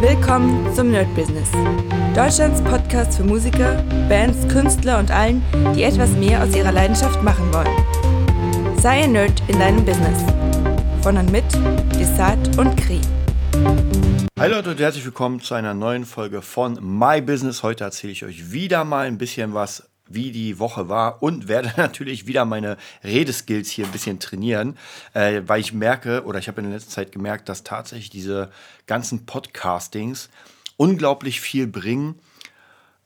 Willkommen zum Nerd Business. Deutschlands Podcast für Musiker, Bands, Künstler und allen, die etwas mehr aus ihrer Leidenschaft machen wollen. Sei ein Nerd in deinem Business. Von und mit Desart und Kri. Hi Leute und herzlich willkommen zu einer neuen Folge von My Business. Heute erzähle ich euch wieder mal ein bisschen was wie die Woche war und werde natürlich wieder meine Redeskills hier ein bisschen trainieren, äh, weil ich merke oder ich habe in der letzten Zeit gemerkt, dass tatsächlich diese ganzen Podcastings unglaublich viel bringen.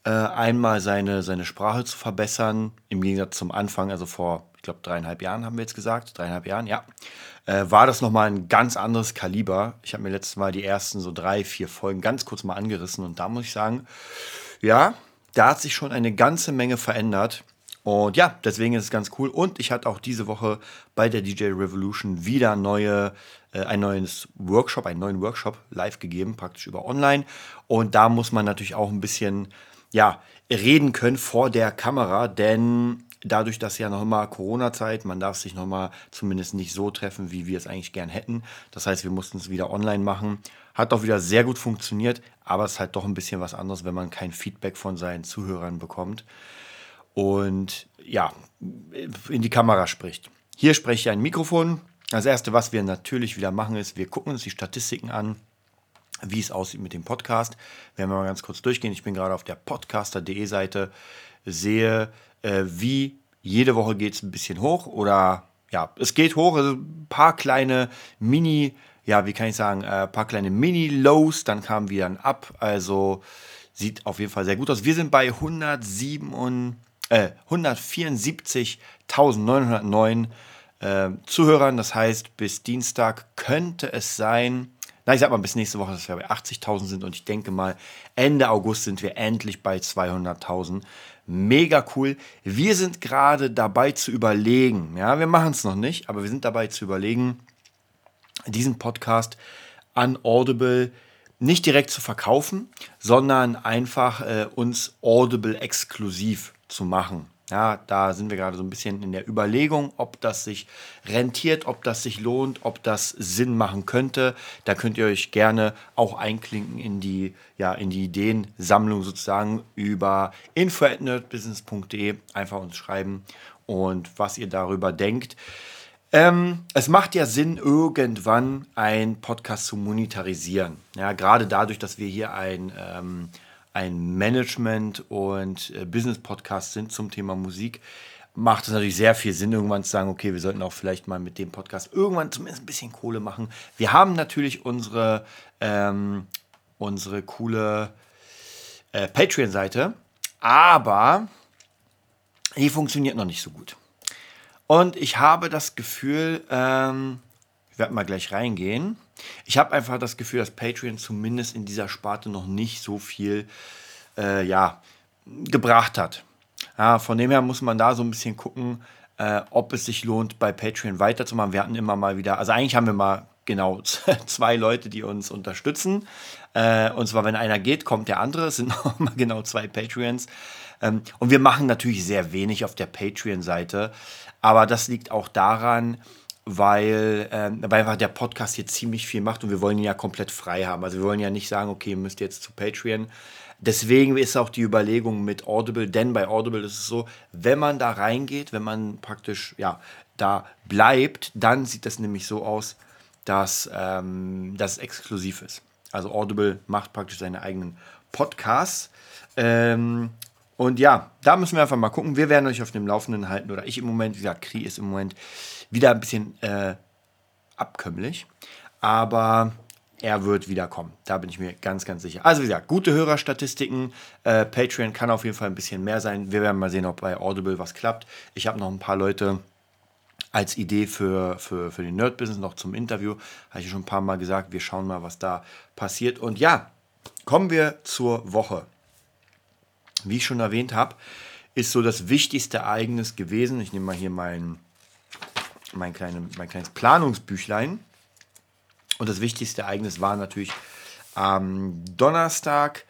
Äh, einmal seine, seine Sprache zu verbessern, im Gegensatz zum Anfang, also vor, ich glaube, dreieinhalb Jahren haben wir jetzt gesagt, dreieinhalb Jahren, ja, äh, war das nochmal ein ganz anderes Kaliber. Ich habe mir letztes Mal die ersten so drei, vier Folgen ganz kurz mal angerissen und da muss ich sagen, ja, da hat sich schon eine ganze Menge verändert. Und ja, deswegen ist es ganz cool. Und ich hatte auch diese Woche bei der DJ Revolution wieder neue, äh, ein neues Workshop, einen neuen Workshop live gegeben, praktisch über online. Und da muss man natürlich auch ein bisschen, ja, reden können vor der Kamera, denn dadurch, dass ja noch mal Corona-Zeit, man darf sich noch mal zumindest nicht so treffen, wie wir es eigentlich gern hätten. Das heißt, wir mussten es wieder online machen. Hat auch wieder sehr gut funktioniert, aber es ist halt doch ein bisschen was anderes, wenn man kein Feedback von seinen Zuhörern bekommt und ja, in die Kamera spricht. Hier spreche ich ein Mikrofon. Das erste, was wir natürlich wieder machen, ist, wir gucken uns die Statistiken an, wie es aussieht mit dem Podcast. Werden wir mal ganz kurz durchgehen. Ich bin gerade auf der podcaster.de Seite, sehe, äh, wie jede Woche geht es ein bisschen hoch oder ja, es geht hoch, also ein paar kleine Mini- ja, wie kann ich sagen, ein äh, paar kleine Mini-Lows, dann kamen wir dann ab. Also sieht auf jeden Fall sehr gut aus. Wir sind bei 107 äh, 174.909 äh, Zuhörern. Das heißt, bis Dienstag könnte es sein, na, ich sag mal bis nächste Woche, dass wir bei 80.000 sind und ich denke mal, Ende August sind wir endlich bei 200.000. Mega cool. Wir sind gerade dabei zu überlegen, ja, wir machen es noch nicht, aber wir sind dabei zu überlegen, diesen Podcast an Audible nicht direkt zu verkaufen, sondern einfach äh, uns Audible exklusiv zu machen. Ja, da sind wir gerade so ein bisschen in der Überlegung, ob das sich rentiert, ob das sich lohnt, ob das Sinn machen könnte. Da könnt ihr euch gerne auch einklinken in die, ja, in die Ideensammlung sozusagen über info.nerdbusiness.de. Einfach uns schreiben und was ihr darüber denkt. Ähm, es macht ja Sinn, irgendwann einen Podcast zu monetarisieren. Ja, gerade dadurch, dass wir hier ein, ähm, ein Management- und äh, Business-Podcast sind zum Thema Musik, macht es natürlich sehr viel Sinn, irgendwann zu sagen, okay, wir sollten auch vielleicht mal mit dem Podcast irgendwann zumindest ein bisschen Kohle machen. Wir haben natürlich unsere, ähm, unsere coole äh, Patreon-Seite, aber die funktioniert noch nicht so gut. Und ich habe das Gefühl, ähm, ich werde mal gleich reingehen. Ich habe einfach das Gefühl, dass Patreon zumindest in dieser Sparte noch nicht so viel äh, ja, gebracht hat. Ja, von dem her muss man da so ein bisschen gucken, äh, ob es sich lohnt, bei Patreon weiterzumachen. Wir hatten immer mal wieder, also eigentlich haben wir mal genau zwei Leute, die uns unterstützen. Äh, und zwar, wenn einer geht, kommt der andere. Es sind noch mal genau zwei Patreons. Ähm, und wir machen natürlich sehr wenig auf der Patreon-Seite. Aber das liegt auch daran, weil, äh, weil einfach der Podcast hier ziemlich viel macht und wir wollen ihn ja komplett frei haben. Also wir wollen ja nicht sagen, okay, ihr müsst jetzt zu Patreon. Deswegen ist auch die Überlegung mit Audible, denn bei Audible ist es so, wenn man da reingeht, wenn man praktisch ja da bleibt, dann sieht das nämlich so aus, dass ähm, das exklusiv ist. Also Audible macht praktisch seine eigenen Podcasts. Ähm, und ja, da müssen wir einfach mal gucken. Wir werden euch auf dem Laufenden halten. Oder ich im Moment, wie gesagt, Kri ist im Moment wieder ein bisschen äh, abkömmlich. Aber er wird wieder kommen. Da bin ich mir ganz, ganz sicher. Also wie gesagt, gute Hörerstatistiken. Äh, Patreon kann auf jeden Fall ein bisschen mehr sein. Wir werden mal sehen, ob bei Audible was klappt. Ich habe noch ein paar Leute als Idee für, für, für den Nerd-Business noch zum Interview. Habe ich schon ein paar Mal gesagt. Wir schauen mal, was da passiert. Und ja, kommen wir zur Woche wie ich schon erwähnt habe, ist so das wichtigste Ereignis gewesen. Ich nehme mal hier mein, mein, kleine, mein kleines Planungsbüchlein. Und das wichtigste Ereignis war natürlich am Donnerstag,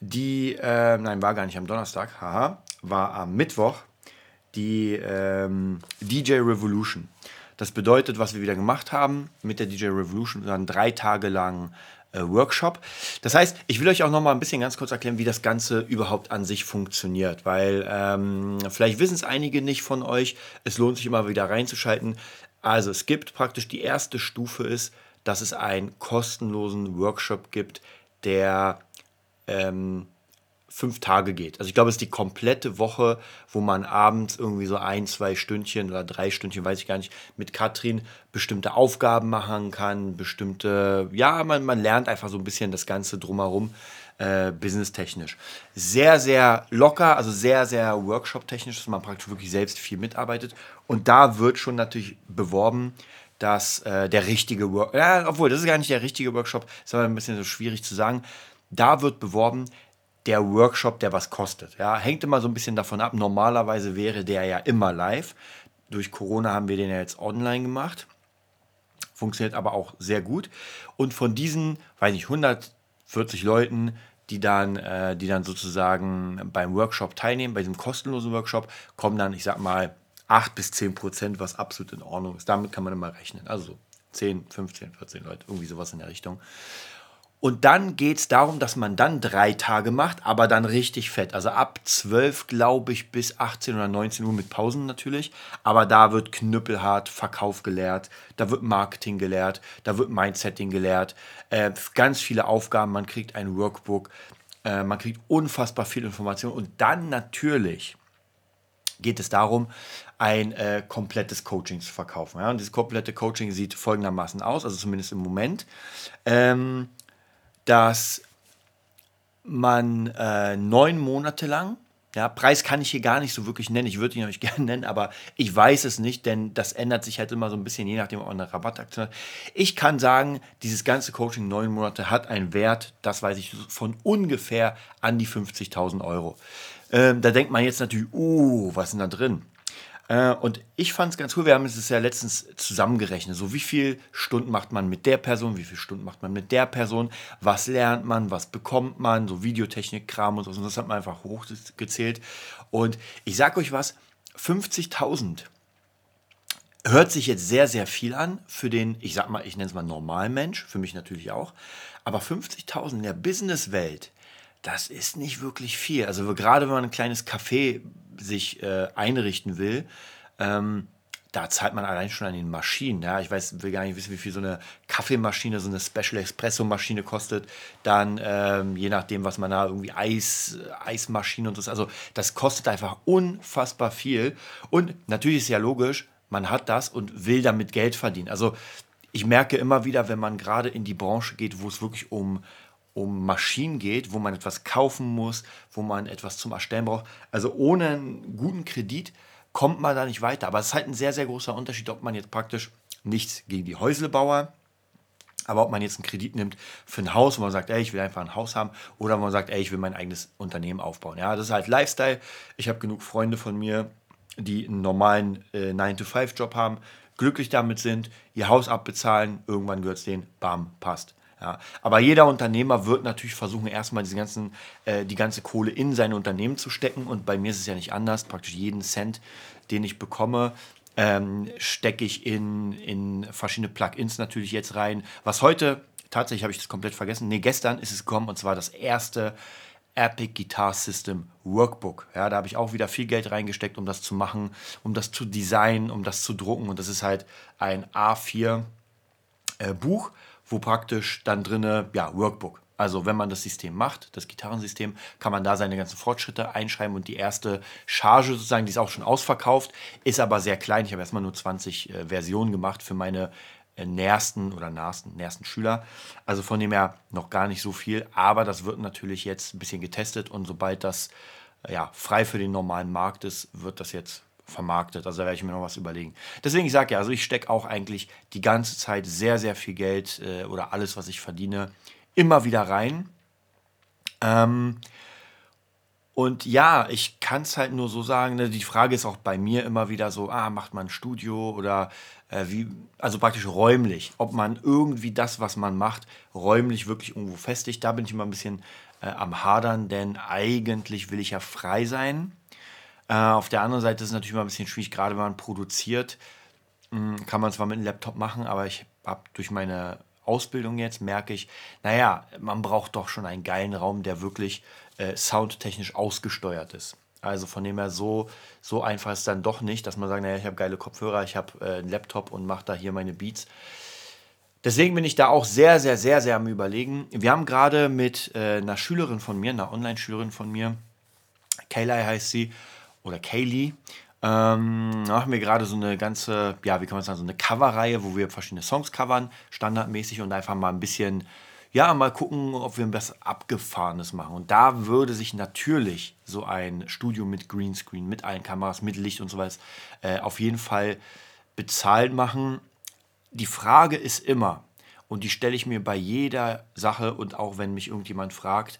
die, äh, nein, war gar nicht am Donnerstag, haha, war am Mittwoch die ähm, DJ Revolution. Das bedeutet, was wir wieder gemacht haben mit der DJ Revolution, dann drei Tage lang äh, Workshop. Das heißt, ich will euch auch noch mal ein bisschen ganz kurz erklären, wie das Ganze überhaupt an sich funktioniert, weil ähm, vielleicht wissen es einige nicht von euch. Es lohnt sich immer wieder reinzuschalten. Also es gibt praktisch die erste Stufe ist, dass es einen kostenlosen Workshop gibt, der ähm, fünf Tage geht. Also ich glaube, es ist die komplette Woche, wo man abends irgendwie so ein, zwei Stündchen oder drei Stündchen, weiß ich gar nicht, mit Katrin bestimmte Aufgaben machen kann, bestimmte, ja, man, man lernt einfach so ein bisschen das Ganze drumherum, äh, businesstechnisch. Sehr, sehr locker, also sehr, sehr workshop-technisch, dass man praktisch wirklich selbst viel mitarbeitet. Und da wird schon natürlich beworben, dass äh, der richtige Workshop, ja, obwohl, das ist gar nicht der richtige Workshop, ist aber ein bisschen so schwierig zu sagen. Da wird beworben, der Workshop, der was kostet. Ja, hängt immer so ein bisschen davon ab. Normalerweise wäre der ja immer live. Durch Corona haben wir den ja jetzt online gemacht. Funktioniert aber auch sehr gut. Und von diesen, weiß ich, 140 Leuten, die dann, äh, die dann sozusagen beim Workshop teilnehmen, bei diesem kostenlosen Workshop, kommen dann, ich sag mal, 8 bis 10 Prozent, was absolut in Ordnung ist. Damit kann man immer rechnen. Also 10, 15, 14 Leute, irgendwie sowas in der Richtung. Und dann geht es darum, dass man dann drei Tage macht, aber dann richtig fett. Also ab 12, glaube ich, bis 18 oder 19 Uhr mit Pausen natürlich. Aber da wird knüppelhart Verkauf gelehrt, da wird Marketing gelehrt, da wird Mindsetting gelehrt. Äh, ganz viele Aufgaben, man kriegt ein Workbook, äh, man kriegt unfassbar viel Information. Und dann natürlich geht es darum, ein äh, komplettes Coaching zu verkaufen. Ja? Und dieses komplette Coaching sieht folgendermaßen aus, also zumindest im Moment. Ähm, dass man äh, neun Monate lang, ja, Preis kann ich hier gar nicht so wirklich nennen, ich würde ihn euch gerne nennen, aber ich weiß es nicht, denn das ändert sich halt immer so ein bisschen, je nachdem, ob man eine Rabattaktion hat. Ich kann sagen, dieses ganze Coaching neun Monate hat einen Wert, das weiß ich, von ungefähr an die 50.000 Euro. Ähm, da denkt man jetzt natürlich, uh, was ist denn da drin? Äh, und ich fand es ganz cool, wir haben es ja letztens zusammengerechnet. So, wie viele Stunden macht man mit der Person, wie viele Stunden macht man mit der Person, was lernt man, was bekommt man, so Videotechnik, Kram und so. Und das hat man einfach hochgezählt. Und ich sage euch was, 50.000 hört sich jetzt sehr, sehr viel an für den, ich sag mal, ich nenne es mal Normalmensch, für mich natürlich auch. Aber 50.000 in der Businesswelt, das ist nicht wirklich viel. Also gerade wenn man ein kleines Café sich äh, einrichten will, ähm, da zahlt man allein schon an den Maschinen. Ja? Ich weiß, will gar nicht wissen, wie viel so eine Kaffeemaschine, so eine Special Espresso Maschine kostet. Dann, ähm, je nachdem, was man da irgendwie Eis, Eismaschine und so. Also, das kostet einfach unfassbar viel. Und natürlich ist ja logisch, man hat das und will damit Geld verdienen. Also, ich merke immer wieder, wenn man gerade in die Branche geht, wo es wirklich um, um Maschinen geht, wo man etwas kaufen muss, wo man etwas zum Erstellen braucht. Also ohne einen guten Kredit kommt man da nicht weiter. Aber es ist halt ein sehr, sehr großer Unterschied, ob man jetzt praktisch nichts gegen die Häuslebauer, aber ob man jetzt einen Kredit nimmt für ein Haus, wo man sagt, ey, ich will einfach ein Haus haben, oder wo man sagt, ey, ich will mein eigenes Unternehmen aufbauen. Ja, das ist halt Lifestyle. Ich habe genug Freunde von mir, die einen normalen äh, 9-to-5-Job haben, glücklich damit sind, ihr Haus abbezahlen, irgendwann gehört es denen, bam, passt. Ja, aber jeder Unternehmer wird natürlich versuchen, erstmal diese ganzen, äh, die ganze Kohle in sein Unternehmen zu stecken. Und bei mir ist es ja nicht anders. Praktisch jeden Cent, den ich bekomme, ähm, stecke ich in, in verschiedene Plugins natürlich jetzt rein. Was heute, tatsächlich habe ich das komplett vergessen, nee, gestern ist es gekommen und zwar das erste Epic Guitar System Workbook. Ja, da habe ich auch wieder viel Geld reingesteckt, um das zu machen, um das zu designen, um das zu drucken. Und das ist halt ein A4 äh, Buch wo praktisch dann drinne, ja, Workbook. Also wenn man das System macht, das Gitarrensystem, kann man da seine ganzen Fortschritte einschreiben und die erste Charge sozusagen, die ist auch schon ausverkauft, ist aber sehr klein. Ich habe erstmal nur 20 äh, Versionen gemacht für meine äh, nähersten oder nahesten, nähersten Schüler. Also von dem her noch gar nicht so viel, aber das wird natürlich jetzt ein bisschen getestet und sobald das äh, ja, frei für den normalen Markt ist, wird das jetzt vermarktet. Also da werde ich mir noch was überlegen. Deswegen, ich sage ja, also ich stecke auch eigentlich die ganze Zeit sehr, sehr viel Geld äh, oder alles, was ich verdiene, immer wieder rein. Ähm, und ja, ich kann es halt nur so sagen, ne, die Frage ist auch bei mir immer wieder so, ah, macht man ein Studio oder äh, wie, also praktisch räumlich, ob man irgendwie das, was man macht, räumlich wirklich irgendwo festigt. Da bin ich immer ein bisschen äh, am Hadern, denn eigentlich will ich ja frei sein. Äh, auf der anderen Seite ist es natürlich immer ein bisschen schwierig, gerade wenn man produziert, mh, hm, kann man zwar mit einem Laptop machen, aber ich habe durch meine Ausbildung jetzt merke ich, naja, man braucht doch schon einen geilen Raum, der wirklich äh, soundtechnisch ausgesteuert ist. Also von dem her so, so einfach ist es dann doch nicht, dass man sagt, naja, ich habe geile Kopfhörer, ich habe äh, einen Laptop und mache da hier meine Beats. Deswegen bin ich da auch sehr, sehr, sehr, sehr am Überlegen. Wir haben gerade mit äh, einer Schülerin von mir, einer Online-Schülerin von mir, Kaylee heißt sie, oder Kaylee, ähm, machen wir gerade so eine ganze, ja, wie kann man sagen, so eine Coverreihe, wo wir verschiedene Songs covern, standardmäßig und einfach mal ein bisschen, ja, mal gucken, ob wir was Abgefahrenes machen. Und da würde sich natürlich so ein Studio mit Greenscreen, mit allen Kameras, mit Licht und so was äh, auf jeden Fall bezahlt machen. Die Frage ist immer, und die stelle ich mir bei jeder Sache und auch wenn mich irgendjemand fragt,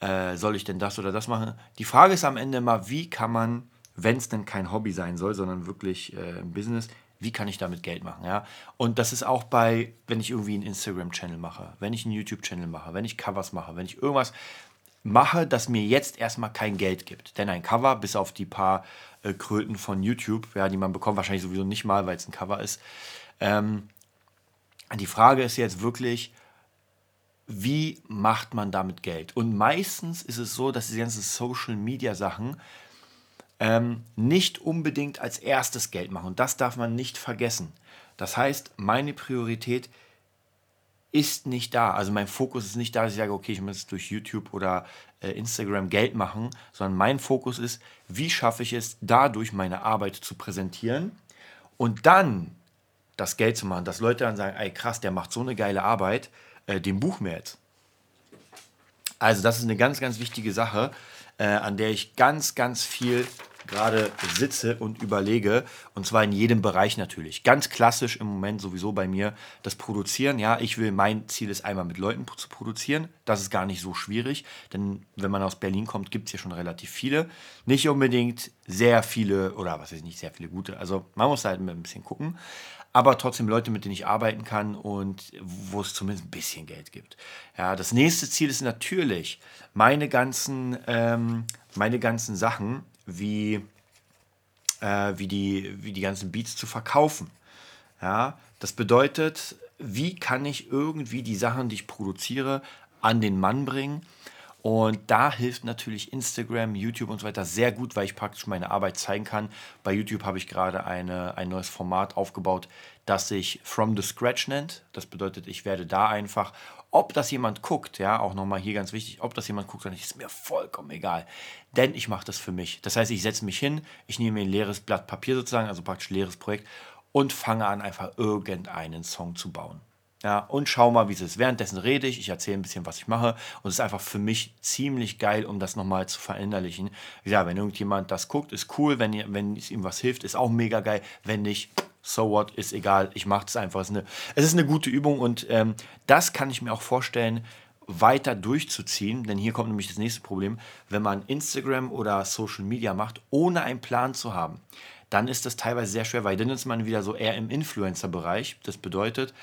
äh, soll ich denn das oder das machen? Die Frage ist am Ende immer, wie kann man wenn es denn kein Hobby sein soll, sondern wirklich äh, ein Business, wie kann ich damit Geld machen, ja? Und das ist auch bei, wenn ich irgendwie einen Instagram-Channel mache, wenn ich einen YouTube-Channel mache, wenn ich Covers mache, wenn ich irgendwas mache, das mir jetzt erstmal kein Geld gibt. Denn ein Cover, bis auf die paar äh, Kröten von YouTube, ja, die man bekommt, wahrscheinlich sowieso nicht mal, weil es ein Cover ist. Ähm, die Frage ist jetzt wirklich, wie macht man damit Geld? Und meistens ist es so, dass diese ganzen Social-Media-Sachen ähm, nicht unbedingt als erstes Geld machen. Und das darf man nicht vergessen. Das heißt, meine Priorität ist nicht da. Also mein Fokus ist nicht da, dass ich sage, okay, ich muss durch YouTube oder äh, Instagram Geld machen, sondern mein Fokus ist, wie schaffe ich es, dadurch meine Arbeit zu präsentieren und dann das Geld zu machen, dass Leute dann sagen, ey krass, der macht so eine geile Arbeit, äh, den buch mir jetzt. Also das ist eine ganz, ganz wichtige Sache, äh, an der ich ganz, ganz viel gerade sitze und überlege. Und zwar in jedem Bereich natürlich. Ganz klassisch im Moment sowieso bei mir das Produzieren. Ja, ich will, mein Ziel ist einmal mit Leuten zu produzieren. Das ist gar nicht so schwierig, denn wenn man aus Berlin kommt, gibt es hier schon relativ viele. Nicht unbedingt sehr viele, oder was weiß ich nicht, sehr viele gute. Also man muss halt ein bisschen gucken aber trotzdem Leute, mit denen ich arbeiten kann und wo es zumindest ein bisschen Geld gibt. Ja, das nächste Ziel ist natürlich, meine ganzen, ähm, meine ganzen Sachen wie, äh, wie, die, wie die ganzen Beats zu verkaufen. Ja, das bedeutet, wie kann ich irgendwie die Sachen, die ich produziere, an den Mann bringen und da hilft natürlich Instagram, YouTube und so weiter sehr gut, weil ich praktisch meine Arbeit zeigen kann. Bei YouTube habe ich gerade eine, ein neues Format aufgebaut, das sich From the Scratch nennt. Das bedeutet, ich werde da einfach, ob das jemand guckt, ja, auch nochmal hier ganz wichtig, ob das jemand guckt, dann ist mir vollkommen egal. Denn ich mache das für mich. Das heißt, ich setze mich hin, ich nehme ein leeres Blatt Papier sozusagen, also praktisch leeres Projekt und fange an, einfach irgendeinen Song zu bauen. Ja, und schau mal, wie es ist. Währenddessen rede ich, ich erzähle ein bisschen, was ich mache. Und es ist einfach für mich ziemlich geil, um das nochmal zu verinnerlichen. Ja, wenn irgendjemand das guckt, ist cool. Wenn, wenn es ihm was hilft, ist auch mega geil. Wenn nicht, so what, ist egal. Ich mache es einfach. Es ist, eine, gute Übung und ähm, das kann ich mir auch vorstellen, weiter durchzuziehen. Denn hier kommt nämlich das nächste Problem. Wenn man Instagram oder Social Media macht, ohne einen Plan zu haben, dann ist das teilweise sehr schwer, weil dann ist man wieder so eher im Influencer-Bereich. Das bedeutet,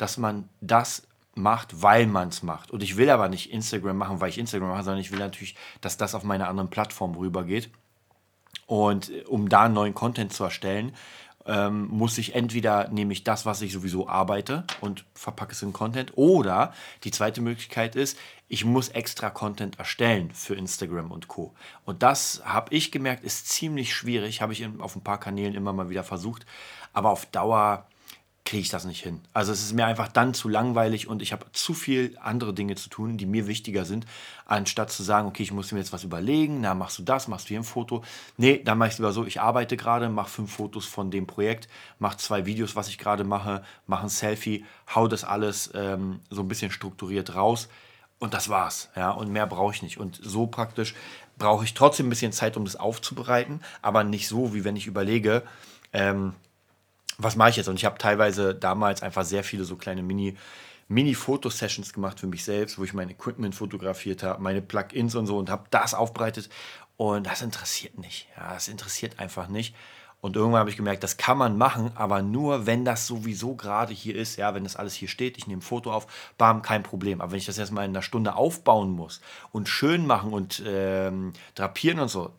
dass man das macht, weil man es macht. Und ich will aber nicht Instagram machen, weil ich Instagram mache, sondern ich will natürlich, dass das auf meine anderen Plattformen rübergeht. Und äh, um da neuen Content zu erstellen, ähm, muss ich entweder nehme ich das, was ich sowieso arbeite und verpacke es in Content, oder die zweite Möglichkeit ist, ich muss extra Content erstellen für Instagram und Co. Und das habe ich gemerkt, ist ziemlich schwierig, habe ich auf ein paar Kanälen immer mal wieder versucht, aber auf Dauer kriege ich das nicht hin. Also es ist mir einfach dann zu langweilig und ich habe zu viel andere Dinge zu tun, die mir wichtiger sind, anstatt zu sagen, okay, ich muss mir jetzt was überlegen, na, machst du das, machst du hier ein Foto. Nee, dann mache ich es lieber so, ich arbeite gerade, mache fünf Fotos von dem Projekt, mache zwei Videos, was ich gerade mache, mache ein Selfie, hau das alles ähm, so ein bisschen strukturiert raus und das war's. Ja, und mehr brauche ich nicht. Und so praktisch brauche ich trotzdem ein bisschen Zeit, um das aufzubereiten, aber nicht so, wie wenn ich überlege, ähm, was mache ich jetzt? Und ich habe teilweise damals einfach sehr viele so kleine Mini- Mini-Fotosessions gemacht für mich selbst, wo ich mein Equipment fotografiert habe, meine Plugins und so und habe das aufbereitet. Und das interessiert nicht. Ja, das interessiert einfach nicht. Und irgendwann habe ich gemerkt, das kann man machen, aber nur, wenn das sowieso gerade hier ist. Ja, wenn das alles hier steht, ich nehme ein Foto auf, bam, kein Problem. Aber wenn ich das erstmal in einer Stunde aufbauen muss und schön machen und ähm, drapieren und so,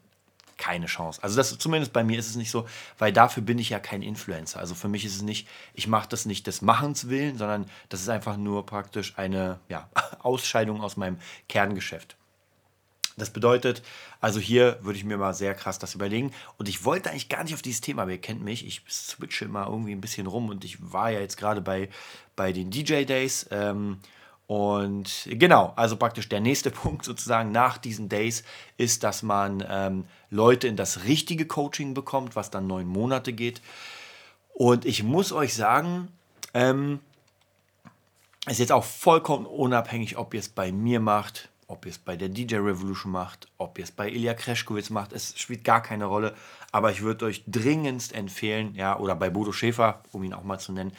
keine Chance. Also das zumindest bei mir ist es nicht so, weil dafür bin ich ja kein Influencer. Also für mich ist es nicht, ich mache das nicht des Machens willen, sondern das ist einfach nur praktisch eine ja, Ausscheidung aus meinem Kerngeschäft. Das bedeutet, also hier würde ich mir mal sehr krass das überlegen. Und ich wollte eigentlich gar nicht auf dieses Thema, aber ihr kennt mich, ich switche immer irgendwie ein bisschen rum und ich war ja jetzt gerade bei, bei den DJ Days. Ähm, und genau, also praktisch der nächste Punkt sozusagen nach diesen Days ist, dass man ähm, Leute in das richtige Coaching bekommt, was dann neun Monate geht. Und ich muss euch sagen, ähm, ist jetzt auch vollkommen unabhängig, ob ihr es bei mir macht, ob ihr es bei der DJ Revolution macht, ob ihr es bei Ilya Kreschkowitz macht, es spielt gar keine Rolle. Aber ich würde euch dringendst empfehlen, ja, oder bei Bodo Schäfer, um ihn auch mal zu nennen,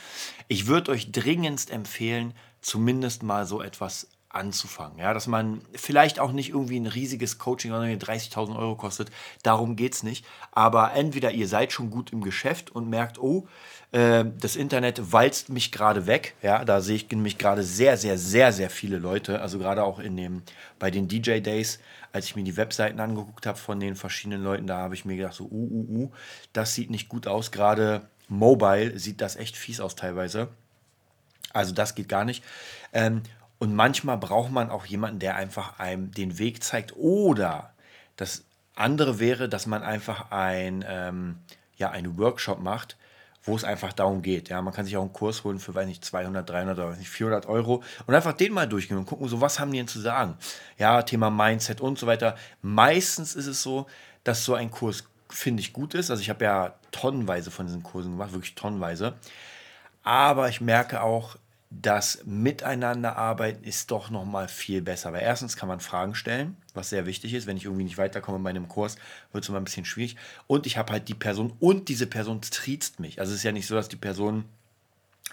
ich würde euch dringendst empfehlen, zumindest mal so etwas anzufangen. Ja, dass man vielleicht auch nicht irgendwie ein riesiges Coaching, sondern 30.000 Euro kostet. Darum geht es nicht. Aber entweder ihr seid schon gut im Geschäft und merkt, oh, äh, das Internet walzt mich gerade weg. Ja, da sehe ich nämlich gerade sehr, sehr, sehr, sehr viele Leute. Also gerade auch in dem, bei den DJ Days, als ich mir die Webseiten angeguckt habe von den verschiedenen Leuten, da habe ich mir gedacht, so, uh, uh, uh, das sieht nicht gut aus. Gerade mobile sieht das echt fies aus teilweise. Also das geht gar nicht. Ähm, und manchmal braucht man auch jemanden, der einfach einem den Weg zeigt. Oder das andere wäre, dass man einfach ein, ähm, ja, einen Workshop macht, wo es einfach darum geht. Ja, man kann sich auch einen Kurs holen für, weiß nicht, 200, 300 oder nicht, 400 Euro und einfach den mal durchgehen und gucken, so was haben die denn zu sagen? Ja, Thema Mindset und so weiter. Meistens ist es so, dass so ein Kurs, finde ich, gut ist. Also ich habe ja tonnenweise von diesen Kursen gemacht, wirklich tonnenweise. Aber ich merke auch, das Miteinanderarbeiten ist doch noch mal viel besser. Weil erstens kann man Fragen stellen, was sehr wichtig ist. Wenn ich irgendwie nicht weiterkomme bei einem Kurs, wird es immer ein bisschen schwierig. Und ich habe halt die Person und diese Person triezt mich. Also es ist ja nicht so, dass die Person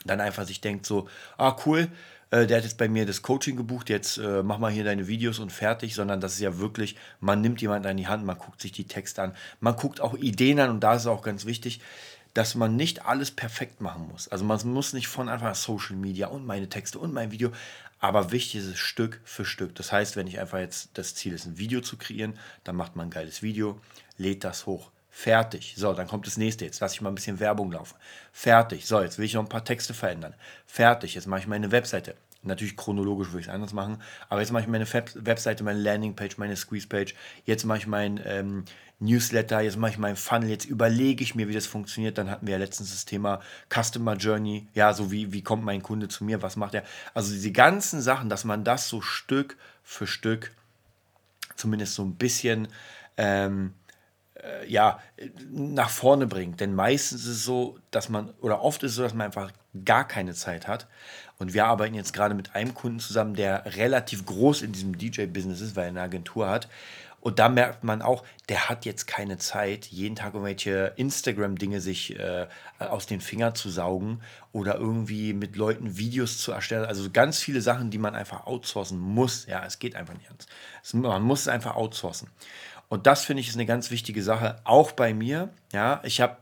dann einfach sich denkt so, ah cool, äh, der hat jetzt bei mir das Coaching gebucht, jetzt äh, mach mal hier deine Videos und fertig, sondern das ist ja wirklich, man nimmt jemanden an die Hand, man guckt sich die Texte an, man guckt auch Ideen an und da ist es auch ganz wichtig, dass man nicht alles perfekt machen muss. Also man muss nicht von an Social Media und meine Texte und mein Video, aber wichtig ist es Stück für Stück. Das heißt, wenn ich einfach jetzt das Ziel ist, ein Video zu kreieren, dann macht man ein geiles Video, lädt das hoch. Fertig. So, dann kommt das nächste. Jetzt lasse ich mal ein bisschen Werbung laufen. Fertig. So, jetzt will ich noch ein paar Texte verändern. Fertig. Jetzt mache ich meine Webseite. Natürlich chronologisch würde ich es anders machen, aber jetzt mache ich meine Webseite, meine Landingpage, meine Squeeze-Page. Jetzt mache ich mein ähm, Newsletter, jetzt mache ich meinen Funnel, jetzt überlege ich mir, wie das funktioniert. Dann hatten wir ja letztens das Thema Customer Journey. Ja, so wie, wie kommt mein Kunde zu mir, was macht er? Also diese ganzen Sachen, dass man das so Stück für Stück zumindest so ein bisschen ähm, äh, ja, nach vorne bringt. Denn meistens ist es so, dass man, oder oft ist es so, dass man einfach gar keine Zeit hat. Und wir arbeiten jetzt gerade mit einem Kunden zusammen, der relativ groß in diesem DJ-Business ist, weil er eine Agentur hat. Und da merkt man auch, der hat jetzt keine Zeit, jeden Tag irgendwelche Instagram-Dinge sich äh, aus den Fingern zu saugen oder irgendwie mit Leuten Videos zu erstellen. Also ganz viele Sachen, die man einfach outsourcen muss. Ja, es geht einfach nicht anders. man muss es einfach outsourcen. Und das finde ich ist eine ganz wichtige Sache, auch bei mir. Ja, ich habe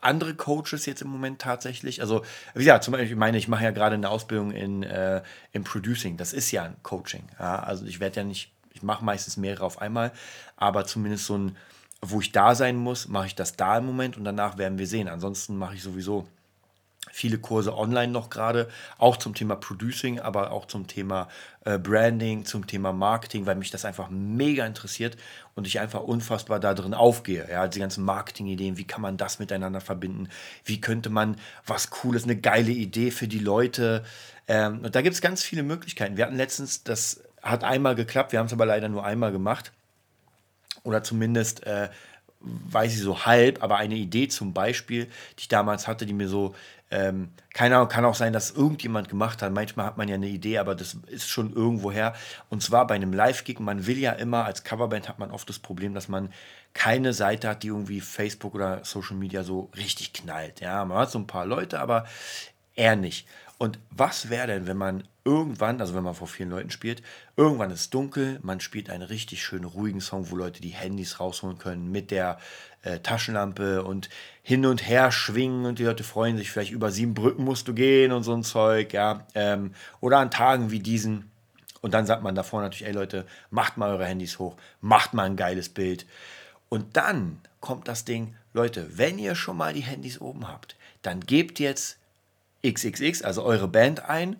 andere Coaches jetzt im Moment tatsächlich. Also, wie gesagt, zum Beispiel, ich meine, ich mache ja gerade eine Ausbildung in, äh, im Producing. Das ist ja ein Coaching. Ja? Also ich werde ja nicht ich mache meistens mehrere auf einmal, aber zumindest so ein, wo ich da sein muss, mache ich das da im Moment und danach werden wir sehen. Ansonsten mache ich sowieso viele Kurse online noch gerade, auch zum Thema Producing, aber auch zum Thema äh, Branding, zum Thema Marketing, weil mich das einfach mega interessiert und ich einfach unfassbar da drin aufgehe. Ja, die ganzen Marketing-Ideen, wie kann man das miteinander verbinden? Wie könnte man was Cooles, eine geile Idee für die Leute? Ähm, und da gibt es ganz viele Möglichkeiten. Wir hatten letztens das hat einmal geklappt, wir haben es aber leider nur einmal gemacht. Oder zumindest äh, weiß ich so halb, aber eine Idee zum Beispiel, die ich damals hatte, die mir so, ähm, keine Ahnung, kann auch sein, dass irgendjemand gemacht hat. Manchmal hat man ja eine Idee, aber das ist schon irgendwo her. Und zwar bei einem Live-Gig, man will ja immer, als Coverband hat man oft das Problem, dass man keine Seite hat, die irgendwie Facebook oder Social Media so richtig knallt. Ja, man hat so ein paar Leute, aber eher nicht. Und was wäre denn, wenn man irgendwann, also wenn man vor vielen Leuten spielt, irgendwann ist dunkel, man spielt einen richtig schönen, ruhigen Song, wo Leute die Handys rausholen können mit der äh, Taschenlampe und hin und her schwingen und die Leute freuen sich, vielleicht über sieben Brücken musst du gehen und so ein Zeug, ja. Ähm, oder an Tagen wie diesen. Und dann sagt man davor natürlich, ey Leute, macht mal eure Handys hoch, macht mal ein geiles Bild. Und dann kommt das Ding, Leute, wenn ihr schon mal die Handys oben habt, dann gebt jetzt XXX, also eure Band ein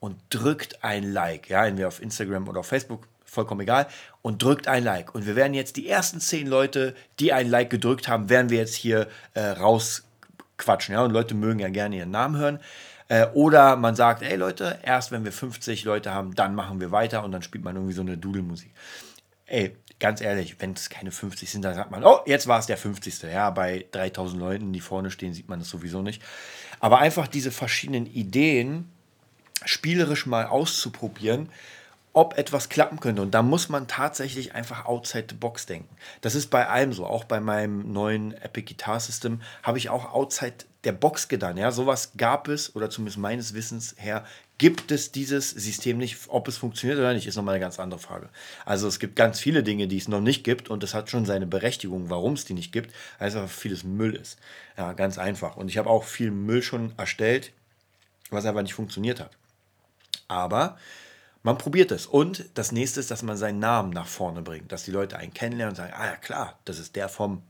und drückt ein Like. Ja, entweder auf Instagram oder auf Facebook, vollkommen egal. Und drückt ein Like. Und wir werden jetzt die ersten zehn Leute, die ein Like gedrückt haben, werden wir jetzt hier äh, rausquatschen. Ja, und Leute mögen ja gerne ihren Namen hören. Äh, oder man sagt, ey Leute, erst wenn wir 50 Leute haben, dann machen wir weiter und dann spielt man irgendwie so eine Dudelmusik. Ey, ganz ehrlich, wenn es keine 50 sind, dann sagt man, oh, jetzt war es der 50. Ja, bei 3000 Leuten, die vorne stehen, sieht man das sowieso nicht. Aber einfach diese verschiedenen Ideen spielerisch mal auszuprobieren, ob etwas klappen könnte. Und da muss man tatsächlich einfach outside the box denken. Das ist bei allem so. Auch bei meinem neuen Epic Guitar System habe ich auch outside der Box getan. Ja, sowas gab es, oder zumindest meines Wissens her, gibt es dieses System nicht. Ob es funktioniert oder nicht, ist nochmal eine ganz andere Frage. Also es gibt ganz viele Dinge, die es noch nicht gibt und es hat schon seine Berechtigung, warum es die nicht gibt, weil es einfach vieles Müll ist. Ja, ganz einfach. Und ich habe auch viel Müll schon erstellt, was einfach nicht funktioniert hat. Aber man probiert es. Und das nächste ist, dass man seinen Namen nach vorne bringt, dass die Leute einen kennenlernen und sagen, ah ja klar, das ist der vom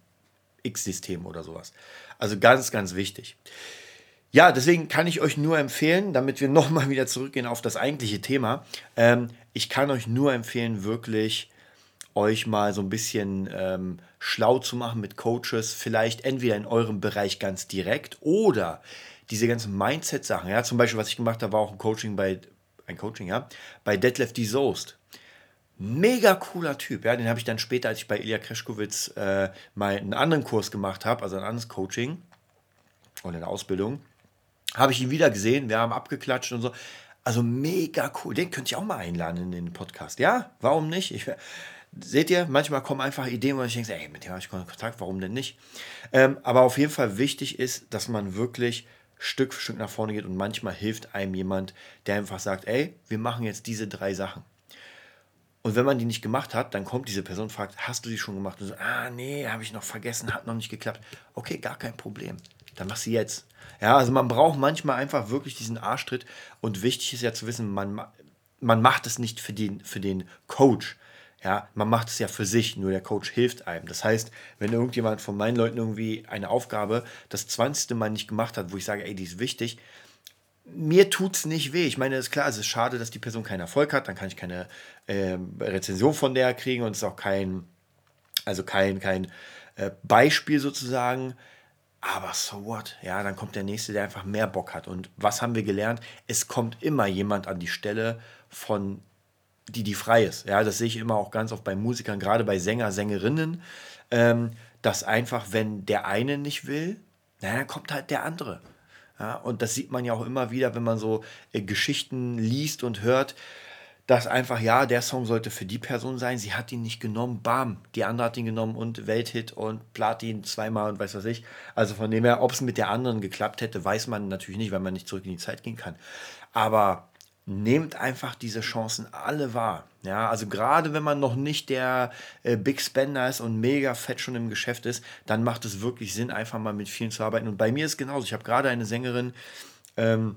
X-System oder sowas. Also ganz, ganz wichtig. Ja, deswegen kann ich euch nur empfehlen, damit wir nochmal wieder zurückgehen auf das eigentliche Thema. Ähm, ich kann euch nur empfehlen, wirklich euch mal so ein bisschen ähm, schlau zu machen mit Coaches, vielleicht entweder in eurem Bereich ganz direkt oder diese ganzen Mindset-Sachen. Ja, zum Beispiel, was ich gemacht habe, war auch ein Coaching bei ein Coaching, ja, bei Detlef D. Soest. Mega cooler Typ, ja, den habe ich dann später, als ich bei Ilya Kreschkowitz äh, mal einen anderen Kurs gemacht habe, also ein anderes Coaching oder eine Ausbildung, habe ich ihn wieder gesehen, wir haben abgeklatscht und so. Also mega cool, den könnt ihr auch mal einladen in den Podcast. Ja, warum nicht? Ich, seht ihr, manchmal kommen einfach Ideen, wo ich denke, ey, mit dem habe ich Kontakt, warum denn nicht? Ähm, aber auf jeden Fall wichtig ist, dass man wirklich Stück für Stück nach vorne geht und manchmal hilft einem jemand, der einfach sagt, ey, wir machen jetzt diese drei Sachen. Und wenn man die nicht gemacht hat, dann kommt diese Person und fragt, hast du die schon gemacht? Und so, ah, nee, habe ich noch vergessen, hat noch nicht geklappt. Okay, gar kein Problem. Dann mach sie jetzt. Ja, also man braucht manchmal einfach wirklich diesen Arschtritt. Und wichtig ist ja zu wissen, man, man macht es nicht für den, für den Coach, ja, man macht es ja für sich, nur der Coach hilft einem. Das heißt, wenn irgendjemand von meinen Leuten irgendwie eine Aufgabe das 20. Mal nicht gemacht hat, wo ich sage, ey, die ist wichtig, mir tut es nicht weh. Ich meine, es ist klar, es ist schade, dass die Person keinen Erfolg hat, dann kann ich keine äh, Rezension von der kriegen und es ist auch kein, also kein, kein äh, Beispiel sozusagen. Aber so what? Ja, dann kommt der nächste, der einfach mehr Bock hat. Und was haben wir gelernt? Es kommt immer jemand an die Stelle von die, die frei ist. Ja, das sehe ich immer auch ganz oft bei Musikern, gerade bei Sänger, Sängerinnen, ähm, dass einfach, wenn der eine nicht will, na, dann kommt halt der andere. Ja, und das sieht man ja auch immer wieder, wenn man so äh, Geschichten liest und hört, dass einfach, ja, der Song sollte für die Person sein, sie hat ihn nicht genommen, bam, die andere hat ihn genommen und Welthit und Platin zweimal und weiß was ich. Also von dem her, ob es mit der anderen geklappt hätte, weiß man natürlich nicht, weil man nicht zurück in die Zeit gehen kann. Aber nehmt einfach diese Chancen alle wahr. Ja, also gerade wenn man noch nicht der äh, Big Spender ist und mega fett schon im Geschäft ist, dann macht es wirklich Sinn, einfach mal mit vielen zu arbeiten. Und bei mir ist genauso. Ich habe gerade eine Sängerin, ähm,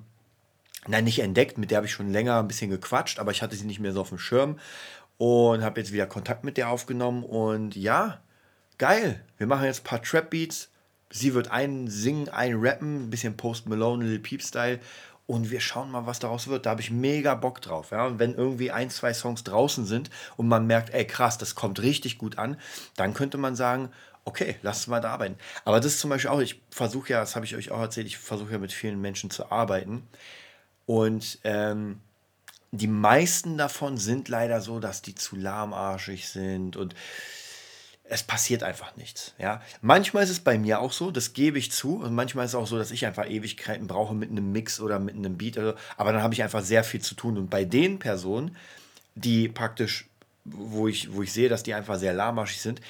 nein, nicht entdeckt, mit der habe ich schon länger ein bisschen gequatscht, aber ich hatte sie nicht mehr so auf dem Schirm und habe jetzt wieder Kontakt mit der aufgenommen. Und ja, geil. Wir machen jetzt ein paar Trap Beats. Sie wird einen singen, einen rappen, ein bisschen Post Malone, Little Peep Style und wir schauen mal, was daraus wird. Da habe ich mega Bock drauf. Ja? Und wenn irgendwie ein, zwei Songs draußen sind und man merkt, ey krass, das kommt richtig gut an, dann könnte man sagen, okay, lass uns mal da arbeiten. Aber das ist zum Beispiel auch, ich versuche ja, das habe ich euch auch erzählt, ich versuche ja mit vielen Menschen zu arbeiten. Und ähm, die meisten davon sind leider so, dass die zu lahmarschig sind und es passiert einfach nichts. Ja? Manchmal ist es bei mir auch so, das gebe ich zu. Und manchmal ist es auch so, dass ich einfach Ewigkeiten brauche mit einem Mix oder mit einem Beat. Oder, aber dann habe ich einfach sehr viel zu tun. Und bei den Personen, die praktisch, wo ich, wo ich sehe, dass die einfach sehr lahmarschig sind,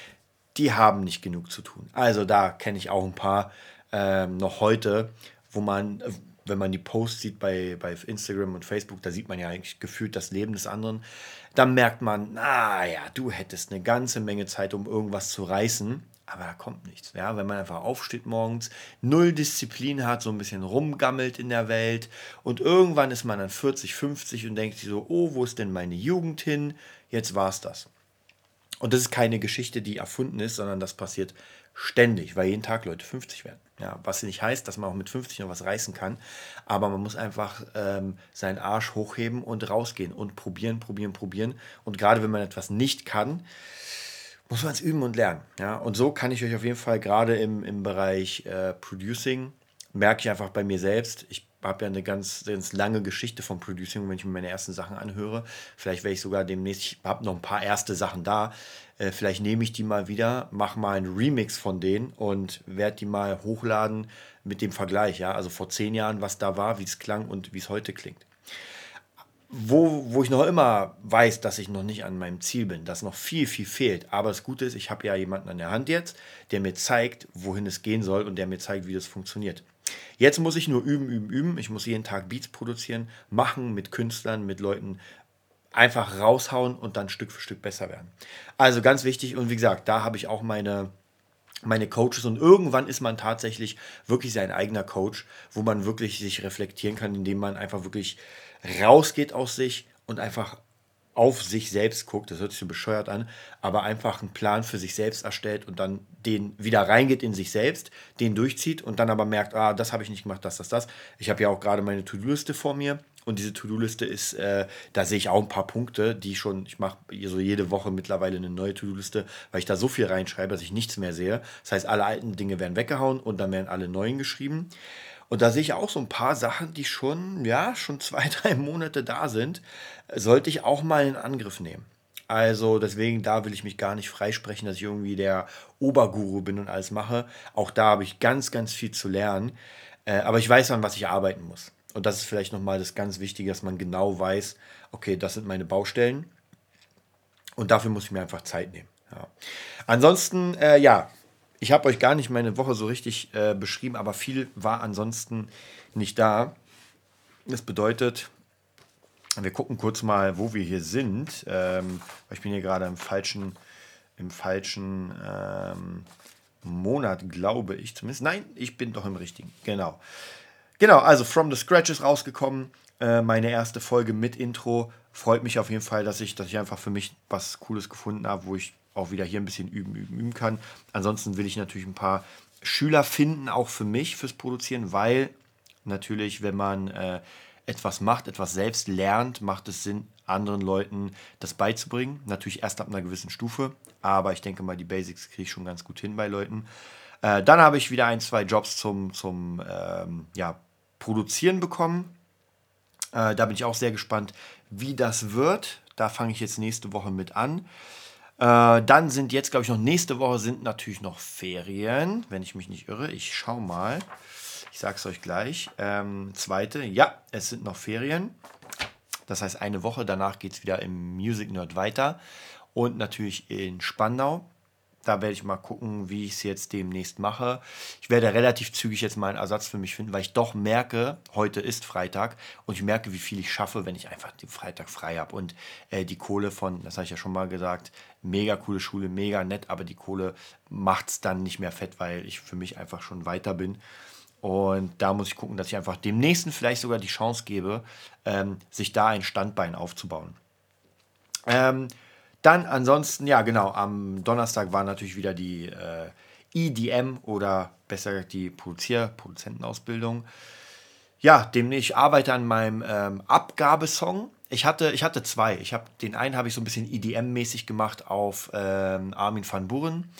die haben nicht genug zu tun. Also da kenne ich auch ein paar ähm, noch heute, wo man, wenn man die Posts sieht bei, bei Instagram und Facebook, da sieht man ja eigentlich gefühlt das Leben des anderen dann merkt man, naja, du hättest eine ganze Menge Zeit, um irgendwas zu reißen. Aber da kommt nichts. Ja, wenn man einfach aufsteht morgens, null Disziplin hat, so ein bisschen rumgammelt in der Welt und irgendwann ist man dann 40, 50 und denkt sich so, oh, wo ist denn meine Jugend hin? Jetzt war es das. Und das ist keine Geschichte, die erfunden ist, sondern das passiert ständig, weil jeden Tag Leute 50 werden. Ja, was nicht heißt, dass man auch mit 50 noch was reißen kann, aber man muss einfach ähm, seinen Arsch hochheben und rausgehen und probieren, probieren, probieren. Und gerade wenn man etwas nicht kann, muss man es üben und lernen. Ja? Und so kann ich euch auf jeden Fall gerade im, im Bereich äh, Producing, merke ich einfach bei mir selbst, ich habe ja eine ganz, ganz lange Geschichte vom Producing, wenn ich mir meine ersten Sachen anhöre. Vielleicht werde ich sogar demnächst, ich habe noch ein paar erste Sachen da. Äh, vielleicht nehme ich die mal wieder, mache mal einen Remix von denen und werde die mal hochladen mit dem Vergleich. Ja? Also vor zehn Jahren, was da war, wie es klang und wie es heute klingt. Wo, wo ich noch immer weiß, dass ich noch nicht an meinem Ziel bin, dass noch viel, viel fehlt. Aber das Gute ist, ich habe ja jemanden an der Hand jetzt, der mir zeigt, wohin es gehen soll und der mir zeigt, wie das funktioniert. Jetzt muss ich nur üben, üben, üben. Ich muss jeden Tag Beats produzieren, machen mit Künstlern, mit Leuten, einfach raushauen und dann Stück für Stück besser werden. Also ganz wichtig und wie gesagt, da habe ich auch meine meine Coaches und irgendwann ist man tatsächlich wirklich sein eigener Coach, wo man wirklich sich reflektieren kann, indem man einfach wirklich rausgeht aus sich und einfach auf sich selbst guckt, das hört sich so bescheuert an, aber einfach einen Plan für sich selbst erstellt und dann den wieder reingeht in sich selbst, den durchzieht und dann aber merkt, ah, das habe ich nicht gemacht, das, das, das. Ich habe ja auch gerade meine To-Do-Liste vor mir und diese To-Do-Liste ist, äh, da sehe ich auch ein paar Punkte, die schon, ich mache so jede Woche mittlerweile eine neue To-Do-Liste, weil ich da so viel reinschreibe, dass ich nichts mehr sehe. Das heißt, alle alten Dinge werden weggehauen und dann werden alle neuen geschrieben. Und da sehe ich auch so ein paar Sachen, die schon, ja, schon zwei, drei Monate da sind, sollte ich auch mal in Angriff nehmen. Also deswegen, da will ich mich gar nicht freisprechen, dass ich irgendwie der Oberguru bin und alles mache. Auch da habe ich ganz, ganz viel zu lernen. Äh, aber ich weiß, an was ich arbeiten muss. Und das ist vielleicht nochmal das ganz Wichtige, dass man genau weiß, okay, das sind meine Baustellen. Und dafür muss ich mir einfach Zeit nehmen. Ja. Ansonsten, äh, ja, ich habe euch gar nicht meine Woche so richtig äh, beschrieben, aber viel war ansonsten nicht da. Das bedeutet, wir gucken kurz mal, wo wir hier sind. Ähm, ich bin hier gerade im falschen, im falschen ähm, Monat, glaube ich zumindest. Nein, ich bin doch im richtigen. Genau. Genau, also From the Scratch ist rausgekommen. Äh, meine erste Folge mit Intro. Freut mich auf jeden Fall, dass ich, dass ich einfach für mich was Cooles gefunden habe, wo ich auch wieder hier ein bisschen üben, üben, üben kann. Ansonsten will ich natürlich ein paar Schüler finden, auch für mich, fürs Produzieren, weil natürlich, wenn man äh, etwas macht, etwas selbst lernt, macht es Sinn, anderen Leuten das beizubringen. Natürlich erst ab einer gewissen Stufe, aber ich denke mal, die Basics kriege ich schon ganz gut hin bei Leuten. Äh, dann habe ich wieder ein, zwei Jobs zum, zum ähm, ja, Produzieren bekommen. Äh, da bin ich auch sehr gespannt, wie das wird. Da fange ich jetzt nächste Woche mit an. Äh, dann sind jetzt, glaube ich, noch nächste Woche sind natürlich noch Ferien, wenn ich mich nicht irre. Ich schaue mal. Ich sage es euch gleich. Ähm, zweite, ja, es sind noch Ferien. Das heißt, eine Woche danach geht es wieder im Music Nerd weiter. Und natürlich in Spandau. Da werde ich mal gucken, wie ich es jetzt demnächst mache. Ich werde relativ zügig jetzt mal einen Ersatz für mich finden, weil ich doch merke, heute ist Freitag und ich merke, wie viel ich schaffe, wenn ich einfach den Freitag frei habe. Und äh, die Kohle von, das habe ich ja schon mal gesagt, mega coole Schule, mega nett, aber die Kohle macht es dann nicht mehr fett, weil ich für mich einfach schon weiter bin. Und da muss ich gucken, dass ich einfach dem nächsten vielleicht sogar die Chance gebe, ähm, sich da ein Standbein aufzubauen. Ähm, dann ansonsten, ja genau, am Donnerstag war natürlich wieder die äh, EDM oder besser gesagt die Produzier Produzentenausbildung. Ja, dem ich arbeite an meinem ähm, Abgabesong. Ich hatte, ich hatte zwei. Ich habe den einen habe ich so ein bisschen EDM-mäßig gemacht auf ähm, Armin van Buren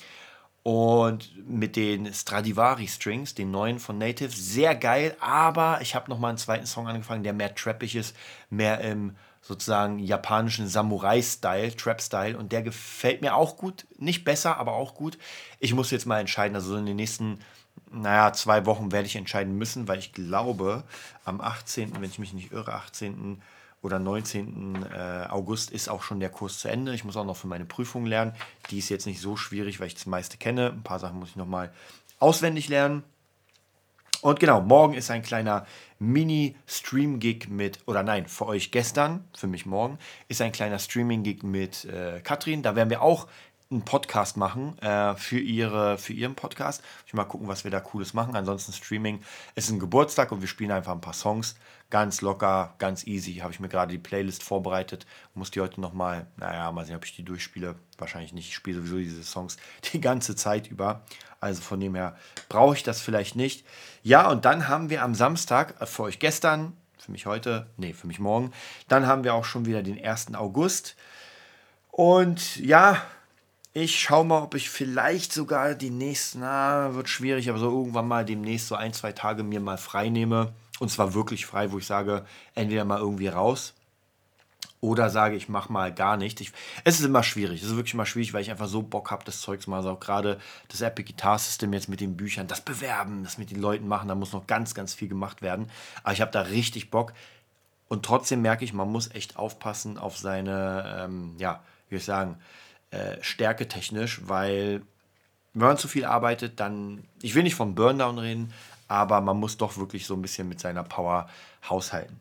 und mit den Stradivari Strings, den neuen von Native, sehr geil. Aber ich habe noch mal einen zweiten Song angefangen, der mehr trappig ist, mehr im sozusagen japanischen Samurai-Style, Trap-Style und der gefällt mir auch gut. Nicht besser, aber auch gut. Ich muss jetzt mal entscheiden, also in den nächsten, naja, zwei Wochen werde ich entscheiden müssen, weil ich glaube, am 18., wenn ich mich nicht irre, 18. oder 19. Äh, August ist auch schon der Kurs zu Ende. Ich muss auch noch für meine Prüfung lernen. Die ist jetzt nicht so schwierig, weil ich das meiste kenne. Ein paar Sachen muss ich nochmal auswendig lernen. Und genau, morgen ist ein kleiner Mini-Stream-Gig mit, oder nein, für euch gestern, für mich morgen, ist ein kleiner Streaming-Gig mit äh, Katrin. Da werden wir auch einen Podcast machen äh, für, ihre, für ihren Podcast. Ich mal gucken, was wir da Cooles machen. Ansonsten Streaming ist ein Geburtstag und wir spielen einfach ein paar Songs. Ganz locker, ganz easy. Habe ich mir gerade die Playlist vorbereitet. Muss die heute nochmal, naja, mal sehen, ob ich die durchspiele. Wahrscheinlich nicht. Ich spiele sowieso diese Songs die ganze Zeit über. Also von dem her brauche ich das vielleicht nicht. Ja, und dann haben wir am Samstag, äh, für euch gestern, für mich heute, nee, für mich morgen, dann haben wir auch schon wieder den 1. August. Und ja, ich schaue mal, ob ich vielleicht sogar die nächsten, na, wird schwierig, aber so irgendwann mal demnächst so ein, zwei Tage mir mal frei nehme. Und zwar wirklich frei, wo ich sage, entweder mal irgendwie raus oder sage, ich mache mal gar nicht. Ich, es ist immer schwierig. Es ist wirklich immer schwierig, weil ich einfach so Bock habe, das Zeugs mal so auch gerade das Epic Guitar System jetzt mit den Büchern, das Bewerben, das mit den Leuten machen, da muss noch ganz, ganz viel gemacht werden. Aber ich habe da richtig Bock. Und trotzdem merke ich, man muss echt aufpassen auf seine, ähm, ja, wie ich sagen, äh, Stärke technisch, weil wenn man zu viel arbeitet, dann, ich will nicht vom Burndown reden, aber man muss doch wirklich so ein bisschen mit seiner Power haushalten.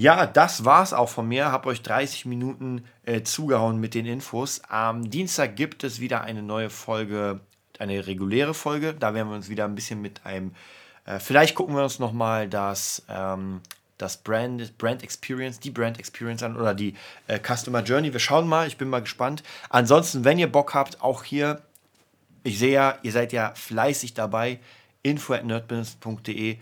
Ja, das war's auch von mir. Hab euch 30 Minuten äh, zugehauen mit den Infos. Am Dienstag gibt es wieder eine neue Folge, eine reguläre Folge. Da werden wir uns wieder ein bisschen mit einem, äh, vielleicht gucken wir uns nochmal das ähm, das Brand, Brand Experience, die Brand Experience an oder die äh, Customer Journey. Wir schauen mal, ich bin mal gespannt. Ansonsten, wenn ihr Bock habt, auch hier, ich sehe ja, ihr seid ja fleißig dabei, info at nerdbusiness.de.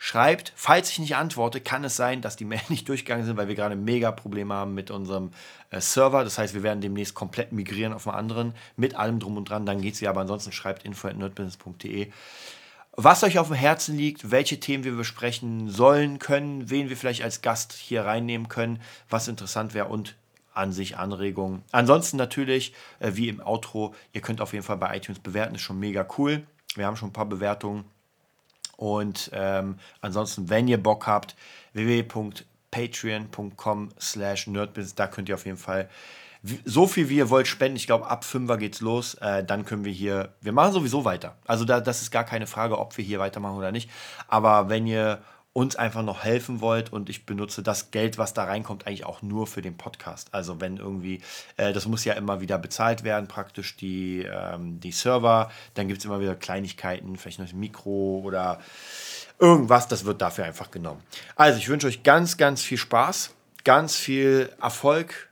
Schreibt, falls ich nicht antworte, kann es sein, dass die Mail nicht durchgegangen sind, weil wir gerade mega Probleme haben mit unserem äh, Server. Das heißt, wir werden demnächst komplett migrieren auf einen anderen, mit allem drum und dran. Dann geht es ja, aber ansonsten schreibt info at nerdbusiness.de was euch auf dem Herzen liegt, welche Themen wir besprechen sollen, können, wen wir vielleicht als Gast hier reinnehmen können, was interessant wäre und an sich Anregungen. Ansonsten natürlich, äh, wie im Outro, ihr könnt auf jeden Fall bei iTunes bewerten, ist schon mega cool. Wir haben schon ein paar Bewertungen. Und ähm, ansonsten, wenn ihr Bock habt, www.patreon.com slash nerdbusiness, da könnt ihr auf jeden Fall so viel wie ihr wollt spenden. Ich glaube, ab 5er geht's los. Äh, dann können wir hier, wir machen sowieso weiter. Also da, das ist gar keine Frage, ob wir hier weitermachen oder nicht. Aber wenn ihr uns einfach noch helfen wollt und ich benutze das Geld, was da reinkommt, eigentlich auch nur für den Podcast. Also wenn irgendwie, äh, das muss ja immer wieder bezahlt werden, praktisch die, ähm, die Server, dann gibt es immer wieder Kleinigkeiten, vielleicht noch ein Mikro oder irgendwas, das wird dafür einfach genommen. Also ich wünsche euch ganz, ganz viel Spaß, ganz viel Erfolg